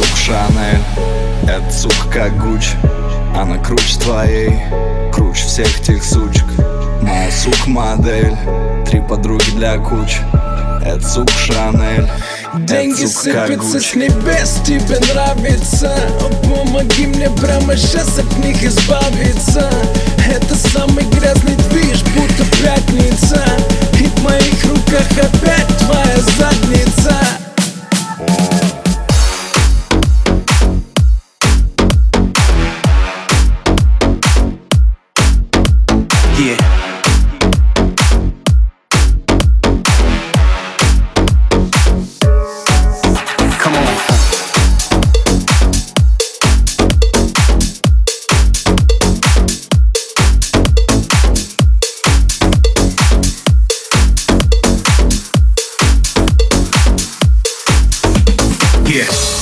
сук Шанель Это сука как Гуч Она круче твоей. Круче всех тех сучек. Моя сука модель Три подруги для куч. Это сука Шанель Деньги сыпятся с небес, тебе нравится. Помоги мне прямо сейчас от них избавиться yes Yeah.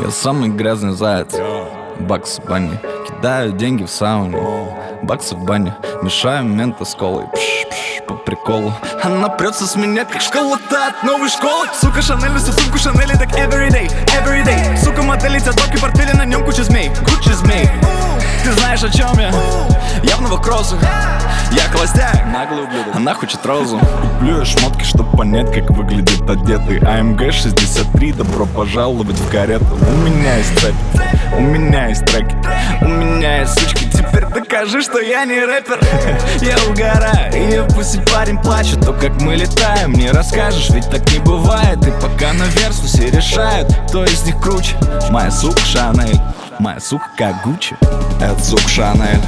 Я самый грязный заяц. Бакс в бане. Кидаю деньги в сауне. Баксы в бане. Мешаю мента с колой. Пш, пш, по приколу. Она прется с меня, как школа-то от новой школы. Сука, Шанель несу сумку Шанели так everyday, everyday Сука, модель теток и портфели, на нем куча змей Куча змей Ты знаешь, о чем я? Я в новых кроссах Я холостяк, наглый ублюдок. Она хочет розу. Люблю я шмотки, чтоб понять, как выглядит одетый. АМГ 63, добро пожаловать в карету. У меня есть цепь, у меня есть треки У меня есть сучки, теперь докажи, что я не рэпер. Я угораю, и пусть и парень плачет. То, как мы летаем, не расскажешь, ведь так не бывает. И пока на версусе решают, кто из них круче. Моя сука Шанель Моя сука как Гуччи. Это сука Шанель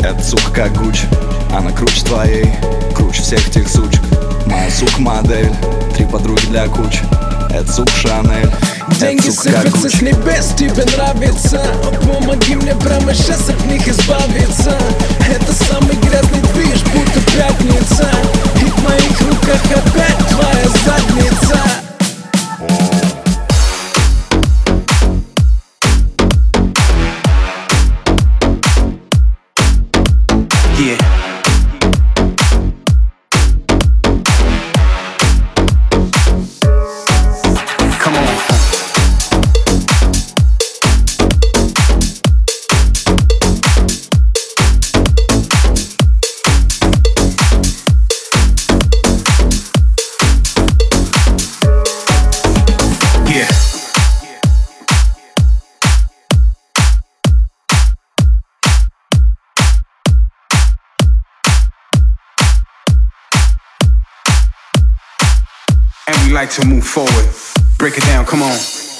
Это сука как Гуччи Она круче твоей Круче всех тех сучек. Моя сука модель Три подруги для куч. Это сука Шанель Деньги Это сука как сыпятся с небес, тебе нравится. Помоги мне прямо сейчас от них избавиться. Это самый грязный движ, будто пятница. И в моих руках опять твоя задница And we like to move forward. Break it down, come on.